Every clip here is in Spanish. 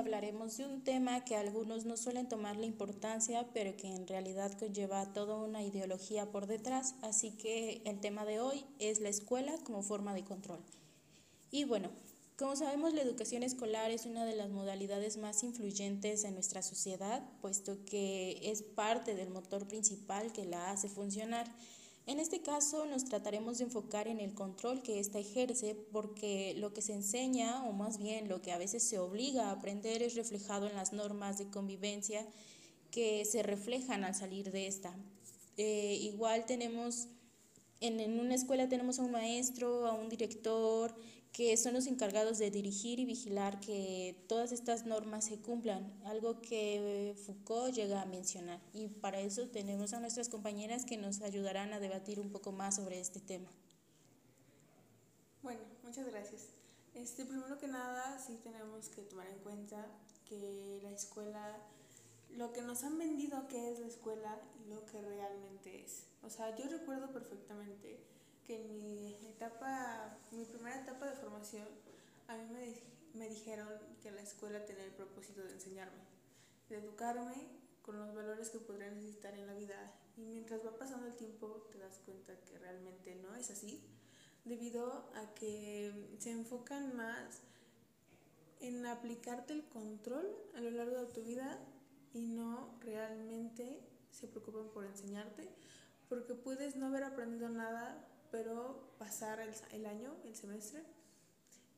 hablaremos de un tema que algunos no suelen tomar la importancia, pero que en realidad conlleva toda una ideología por detrás. Así que el tema de hoy es la escuela como forma de control. Y bueno, como sabemos, la educación escolar es una de las modalidades más influyentes en nuestra sociedad, puesto que es parte del motor principal que la hace funcionar. En este caso nos trataremos de enfocar en el control que ésta ejerce porque lo que se enseña, o más bien lo que a veces se obliga a aprender, es reflejado en las normas de convivencia que se reflejan al salir de esta. Eh, igual tenemos, en, en una escuela tenemos a un maestro, a un director, que son los encargados de dirigir y vigilar que todas estas normas se cumplan, algo que Foucault llega a mencionar. Y para eso tenemos a nuestras compañeras que nos ayudarán a debatir un poco más sobre este tema. Bueno, muchas gracias. Este, primero que nada, sí tenemos que tomar en cuenta que la escuela, lo que nos han vendido que es la escuela y lo que realmente es. O sea, yo recuerdo perfectamente que en mi etapa, mi primera etapa de formación, a mí me, me dijeron que la escuela tenía el propósito de enseñarme, de educarme con los valores que podría necesitar en la vida. Y mientras va pasando el tiempo te das cuenta que realmente no es así, debido a que se enfocan más en aplicarte el control a lo largo de tu vida y no realmente se preocupan por enseñarte, porque puedes no haber aprendido nada, pero pasar el, el, año, el semestre,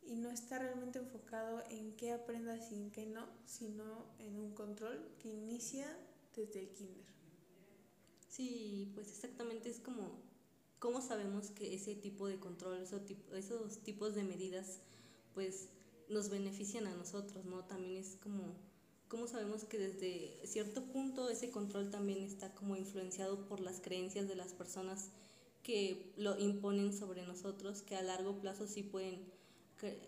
y no estar realmente enfocado en qué aprendas y en qué no, sino en un control que inicia desde el kinder. Sí, pues exactamente es como, ¿cómo sabemos que ese tipo de control, esos, esos tipos de medidas, pues nos benefician a nosotros, ¿no? También es como, ¿cómo sabemos que desde cierto punto ese control también está como influenciado por las creencias de las personas que lo imponen sobre nosotros, que a largo plazo sí pueden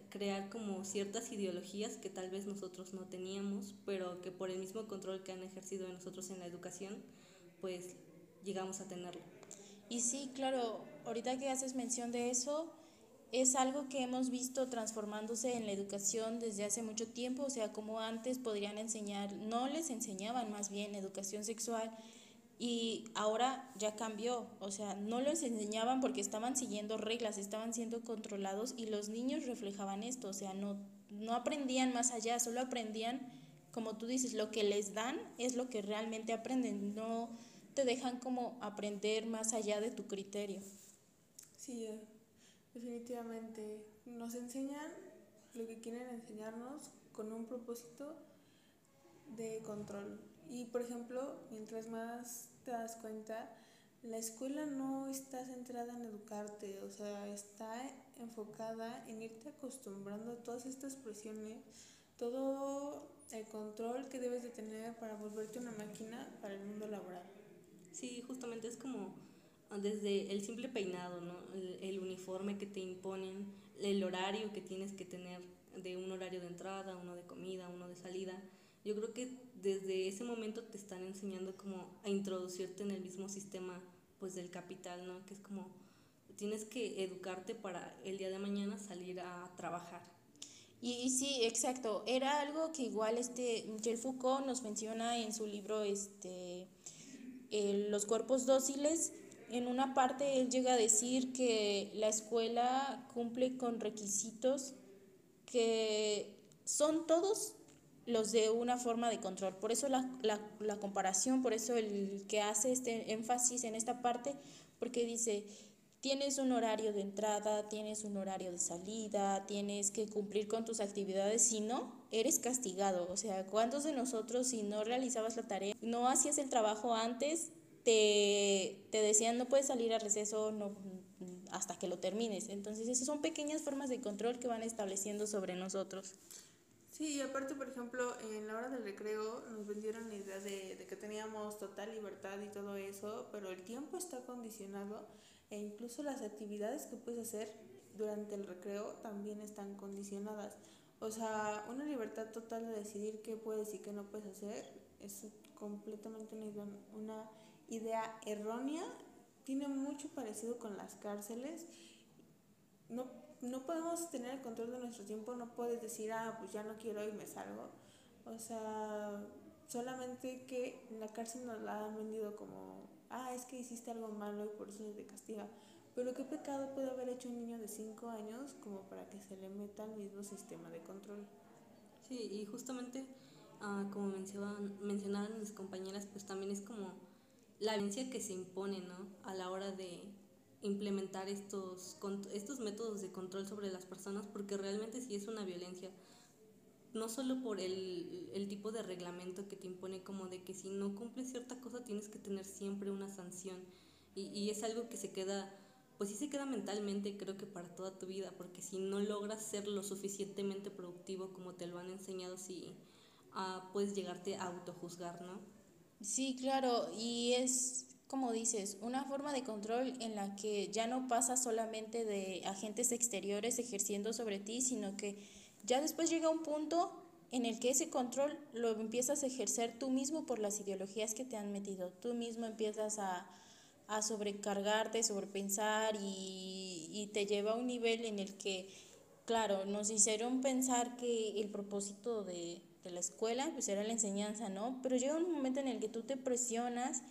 crear como ciertas ideologías que tal vez nosotros no teníamos, pero que por el mismo control que han ejercido en nosotros en la educación, pues llegamos a tenerlo. Y sí, claro, ahorita que haces mención de eso, es algo que hemos visto transformándose en la educación desde hace mucho tiempo, o sea, como antes podrían enseñar, no les enseñaban más bien educación sexual, y ahora ya cambió, o sea, no los enseñaban porque estaban siguiendo reglas, estaban siendo controlados y los niños reflejaban esto, o sea, no, no aprendían más allá, solo aprendían, como tú dices, lo que les dan es lo que realmente aprenden, no te dejan como aprender más allá de tu criterio. Sí, eh, definitivamente. Nos enseñan lo que quieren enseñarnos con un propósito de control. Y por ejemplo, mientras más te das cuenta, la escuela no está centrada en educarte, o sea, está enfocada en irte acostumbrando a todas estas presiones, todo el control que debes de tener para volverte una máquina para el mundo laboral. Sí, justamente es como desde el simple peinado, ¿no? el, el uniforme que te imponen, el horario que tienes que tener de un horario de entrada, uno de comida, uno de salida yo creo que desde ese momento te están enseñando como a introducirte en el mismo sistema pues del capital, ¿no? Que es como tienes que educarte para el día de mañana salir a trabajar. Y, sí, exacto. Era algo que igual este Michel Foucault nos menciona en su libro este Los cuerpos dóciles. En una parte él llega a decir que la escuela cumple con requisitos que son todos los de una forma de control. Por eso la, la, comparación, por eso el que hace este énfasis en esta parte, porque dice, tienes un horario de entrada, tienes un horario de salida, tienes que cumplir con tus actividades, si no, eres castigado. O sea, ¿cuántos de nosotros si no realizabas la tarea, no hacías el trabajo antes, te, te decían no puedes salir a receso no, hasta que lo termines? Entonces, esas son pequeñas formas de control que van estableciendo sobre nosotros. Sí, y aparte, por ejemplo, en la hora del recreo nos vendieron la idea de, que teníamos total libertad y todo eso, pero el tiempo está condicionado e incluso las actividades que puedes hacer durante el recreo también están condicionadas. O sea, una libertad total de decidir qué puedes y qué no puedes hacer es completamente una idea errónea. Tiene mucho parecido con las cárceles. No podemos tener el control de nuestro tiempo, no puedes decir, ah, pues ya no quiero y me salgo. O sea, solamente que la cárcel nos la han vendido como, ah, es que hiciste algo malo y por eso te castiga. Pero ¿qué pecado puede haber hecho un niño de 5 años como para que se le meta al mismo sistema de control? Sí, y justamente, ah, como mencionaban, mencionaban mis compañeras, pues también es como la violencia que se impone, ¿no? A la hora de implementar estos, estos métodos de control sobre las personas, porque realmente sí es una violencia, no solo por el, el tipo de reglamento que te impone, como de que si no cumples cierta cosa tienes que tener siempre una sanción, y, y es algo que se queda pues sí se queda mentalmente creo que para toda tu vida, porque si no logras ser lo suficientemente productivo como te lo han enseñado, sí uh, puedes llegarte a autojuzgar, ¿no? Sí, claro, y es como dices, una forma de control en la que ya no pasa solamente de agentes exteriores ejerciendo sobre ti, sino que ya después llega un punto en el que ese control lo empiezas a ejercer tú mismo por las ideologías que te han metido. Tú mismo empiezas a, a sobrecargarte, sobrepensar y, y te lleva a un nivel en el que, claro, nos hicieron pensar que el propósito de, de la escuela pues era la enseñanza, ¿no? Pero llega un momento en el que tú te presionas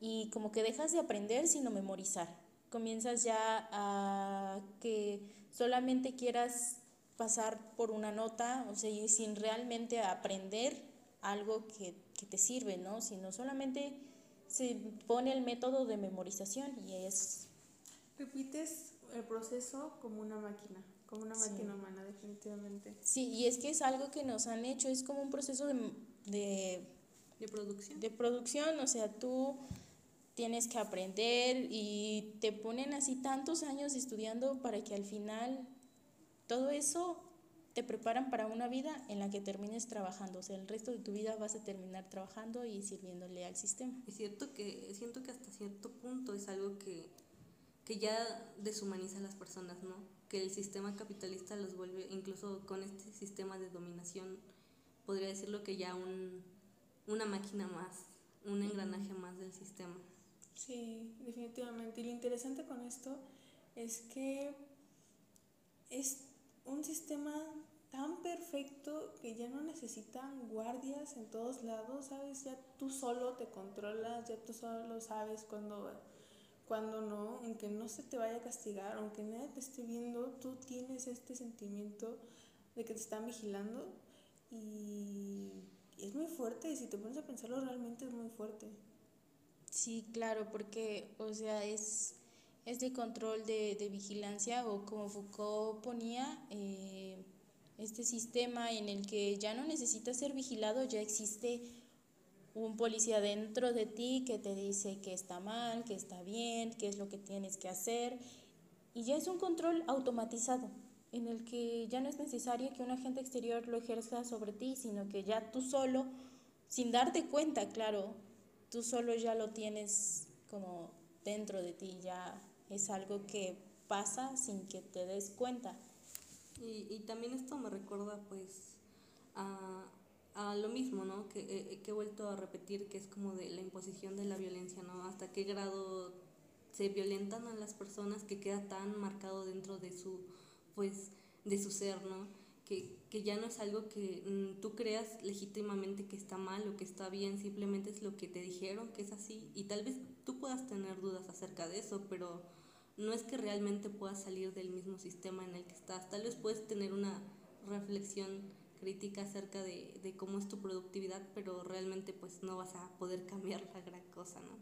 y como que dejas de aprender sino memorizar. Comienzas ya a que solamente quieras pasar por una nota, o sea, y sin realmente aprender algo que, que te sirve, ¿no? Sino solamente se pone el método de memorización y es... Repites el proceso como una máquina, como una máquina humana, definitivamente. Sí, y es que es algo que nos han hecho, es como un proceso de, de, de producción. De producción, o sea, tú tienes que aprender y te ponen así tantos años estudiando para que al final todo eso te preparan para una vida en la que termines trabajando. O sea, el resto de tu vida vas a terminar trabajando y sirviéndole al sistema. Es cierto que, siento que hasta cierto punto es algo que, que ya deshumaniza a las personas, ¿no? Que el sistema capitalista los vuelve, incluso con este sistema de dominación, podría decirlo que ya un, una máquina más, un engranaje más del sistema. Sí, definitivamente. Y lo interesante con esto es que es un sistema tan perfecto que ya no necesitan guardias en todos lados, ¿sabes? Ya tú solo te controlas, ya tú solo sabes cuando, cuando no, aunque no se te vaya a castigar, aunque nadie te esté viendo, tú tienes este sentimiento de que te están vigilando y es muy fuerte, si te pones a pensarlo realmente es muy fuerte. Sí, claro, porque, o sea, es este control de, de vigilancia o como Foucault ponía, eh, este sistema en el que ya no necesitas ser vigilado, ya existe un policía dentro de ti que te dice que está mal, que está bien, qué es lo que tienes que hacer. Y ya es un control automatizado, en el que ya no es necesario que un agente exterior lo ejerza sobre ti, sino que ya tú solo, sin darte cuenta, claro, tú solo ya lo tienes como dentro de ti, ya es algo que pasa sin que te des cuenta. Y, y también esto me recuerda pues a, a lo mismo, ¿no? Que, eh, que he vuelto a repetir, que es como de la imposición de la violencia, ¿no? Hasta qué grado se violentan a las personas que queda tan marcado dentro de su, pues, de su ser, ¿no? Que, que ya no es algo que mm, tú creas legítimamente que está mal o que está bien, simplemente es lo que te dijeron que es así y tal vez tú puedas tener dudas acerca de eso, pero no es que realmente puedas salir del mismo sistema en el que estás. Tal vez puedes tener una reflexión crítica acerca de, de cómo es tu productividad, pero realmente pues no vas a poder cambiar la gran cosa, ¿no?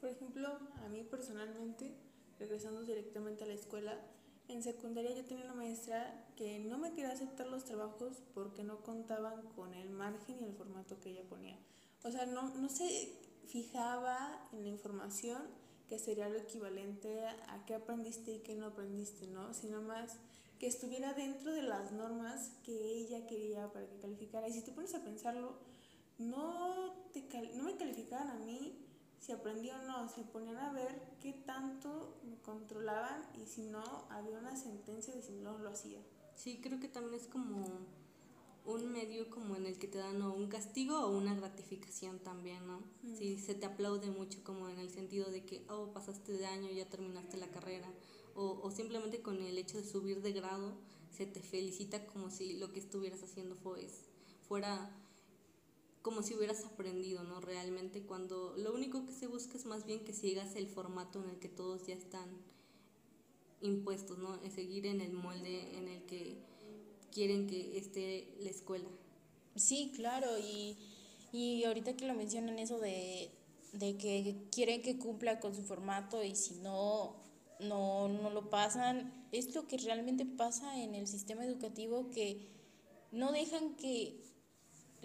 Por ejemplo, a mí personalmente, regresando directamente a la escuela, en secundaria yo tenía una maestra que no me quería aceptar los trabajos porque no contaban con el margen y el formato que ella ponía. O sea, no, no se fijaba en la información que sería lo equivalente a qué aprendiste y qué no aprendiste, ¿no? Sino más que estuviera dentro de las normas que ella quería para que calificara. Y si te pones a pensarlo, no, te no me calificaban a mí si aprendí o no, se ponían a ver qué tanto me controlaban y si no, había una sentencia de si no lo hacía. Sí, creo que también es como un medio como en el que te dan o un castigo o una gratificación también, ¿no? Sí, se te aplaude mucho como en el sentido de que, oh, pasaste de año, ya terminaste la carrera, o, o simplemente con el hecho de subir de grado, se te felicita como si lo que estuvieras haciendo fue, fuera como si hubieras aprendido, ¿no? Realmente cuando lo único que se busca es más bien que sigas el formato en el que todos ya están impuestos, ¿no? Es seguir en el molde en el que quieren que esté la escuela. Sí, claro, y, y ahorita que lo mencionan eso de, de que quieren que cumpla con su formato y si no, no, no lo pasan, es lo que realmente pasa en el sistema educativo que no dejan que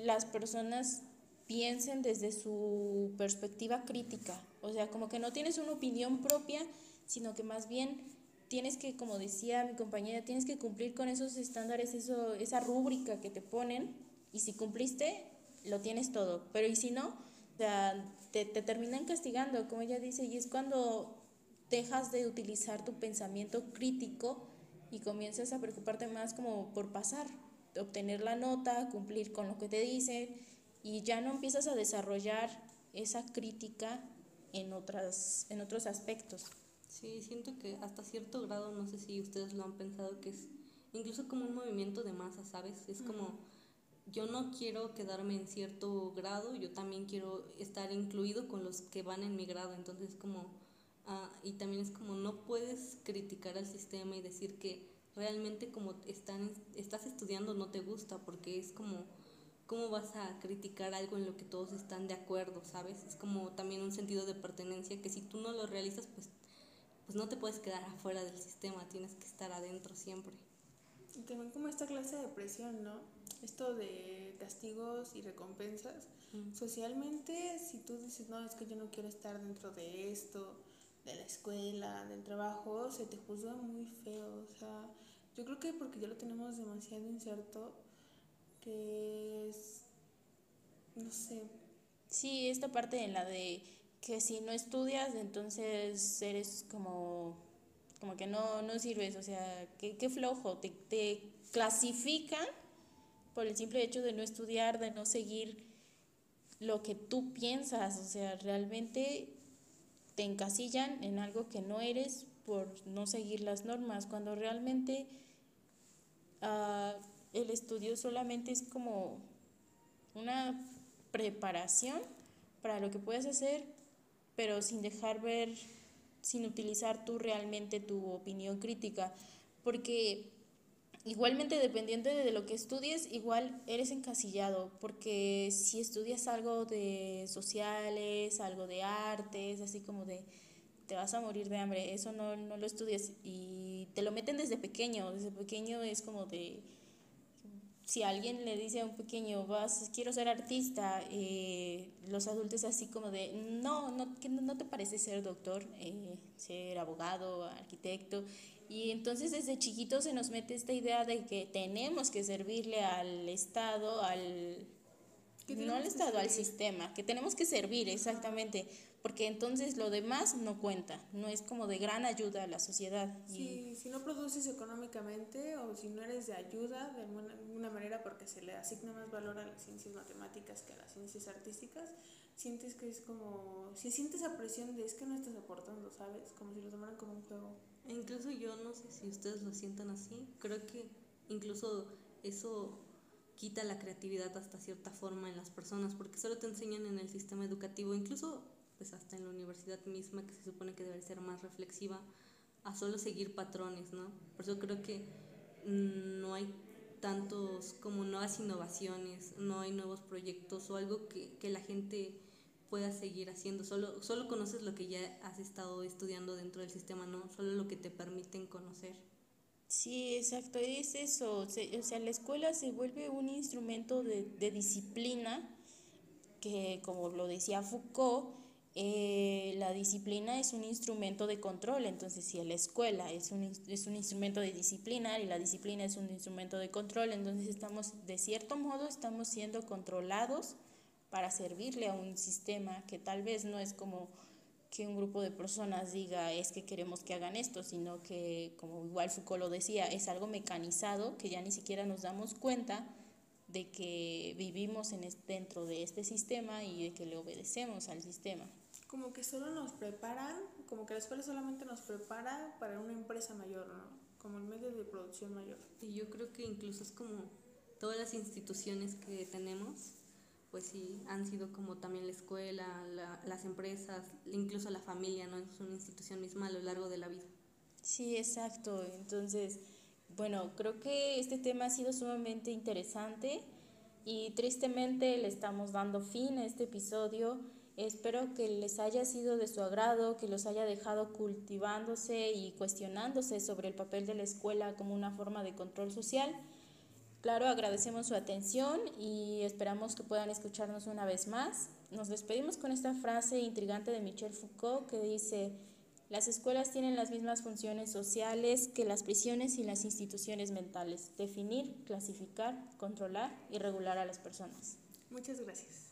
las personas piensen desde su perspectiva crítica, o sea, como que no tienes una opinión propia, sino que más bien tienes que, como decía mi compañera, tienes que cumplir con esos estándares, eso, esa rúbrica que te ponen, y si cumpliste, lo tienes todo, pero y si no, o sea, te, te terminan castigando, como ella dice, y es cuando dejas de utilizar tu pensamiento crítico y comienzas a preocuparte más como por pasar, obtener la nota, cumplir con lo que te dicen y ya no empiezas a desarrollar esa crítica en, otras, en otros aspectos. Sí, siento que hasta cierto grado, no sé si ustedes lo han pensado, que es incluso como un movimiento de masa, ¿sabes? Es como, yo no quiero quedarme en cierto grado, yo también quiero estar incluido con los que van en mi grado, entonces como, ah, y también es como, no puedes criticar al sistema y decir que realmente como están, estás estudiando no te gusta, porque es como, ¿cómo vas a criticar algo en lo que todos están de acuerdo, sabes? Es como también un sentido de pertenencia que si tú no lo realizas, pues, pues no te puedes quedar afuera del sistema, tienes que estar adentro siempre. Y también como esta clase de presión, ¿no? Esto de castigos y recompensas. Socialmente, si tú dices, no, es que yo no quiero estar dentro de esto, de la escuela, del trabajo, se te juzga muy feo. O sea, yo creo que porque ya lo tenemos demasiado inserto, que es, no sé. Sí, esta parte en la de que si no estudias, entonces eres como, como que no, no sirves, o sea, qué, qué flojo, te, te clasifican por el simple hecho de no estudiar, de no seguir lo que tú piensas, o sea, realmente te encasillan en algo que no eres por no seguir las normas, cuando realmente uh, el estudio solamente es como una preparación para lo que puedes hacer, pero sin dejar ver, sin utilizar tú realmente tu opinión crítica, porque igualmente dependiente de lo que estudies, igual eres encasillado, porque si estudias algo de sociales, algo de artes, así como de te vas a morir de hambre, eso no, no lo estudias y te lo meten desde pequeño, desde pequeño es como de, si alguien le dice a un pequeño, vas, quiero ser artista, eh, los adultos así como de, no, no, no te parece ser doctor, eh, ser abogado, arquitecto, y entonces desde chiquitos se nos mete esta idea de que tenemos que servirle al Estado, al... No al Estado, al sistema, que tenemos que servir exactamente, porque entonces lo demás no cuenta, no es como de gran ayuda a la sociedad. Sí, si no produces económicamente o si no eres de ayuda de alguna manera porque se le asigna más valor a las ciencias matemáticas que a las ciencias artísticas, sientes que es como, si sientes esa presión de es que no estás aportando, ¿sabes? Como si lo tomaran como un juego. E incluso yo no sé si ustedes lo sientan así, creo que incluso eso quita la creatividad hasta cierta forma en las personas, porque solo te enseñan en el sistema educativo, incluso pues hasta en la universidad misma, que se supone que debe ser más reflexiva, a solo seguir patrones, ¿no? Por eso creo que no hay tantos como nuevas innovaciones, no hay nuevos proyectos o algo que, que la gente puedas seguir haciendo. Solo, solo conoces lo que ya has estado estudiando dentro del sistema, ¿no? Solo lo que te permiten conocer. Sí, exacto, es eso. o sea, la escuela se vuelve un instrumento de, de disciplina que, como lo decía Foucault, eh, la disciplina es un instrumento de control. Entonces, si la escuela es un, es un instrumento de disciplina y la disciplina es un instrumento de control, entonces estamos, de cierto modo, estamos siendo controlados para servirle a un sistema que tal vez no es como que un grupo de personas diga es que queremos que hagan esto, sino que, como igual Foucault lo decía, es algo mecanizado que ya ni siquiera nos damos cuenta de que vivimos en dentro de este sistema y de que le obedecemos al sistema. Como que solo nos preparan, como que la escuela solamente nos prepara para una empresa mayor, ¿no? Como el medio de producción mayor. Y yo creo que incluso es como todas las instituciones que tenemos pues sí, han sido como también la escuela, las empresas, incluso la familia, ¿no? Es una institución misma a lo largo de la vida. Sí, exacto. Entonces, bueno, creo que este tema ha sido sumamente interesante y tristemente le estamos dando fin a este episodio. Espero que les haya sido de su agrado, que los haya dejado cultivándose y cuestionándose sobre el papel de la escuela como una forma de control social. Claro, agradecemos su atención y esperamos que puedan escucharnos una vez más. Nos despedimos con esta frase intrigante de Michel Foucault que dice, las escuelas tienen las mismas funciones sociales que las prisiones y las instituciones mentales, definir, clasificar, controlar y regular a las personas. Muchas gracias.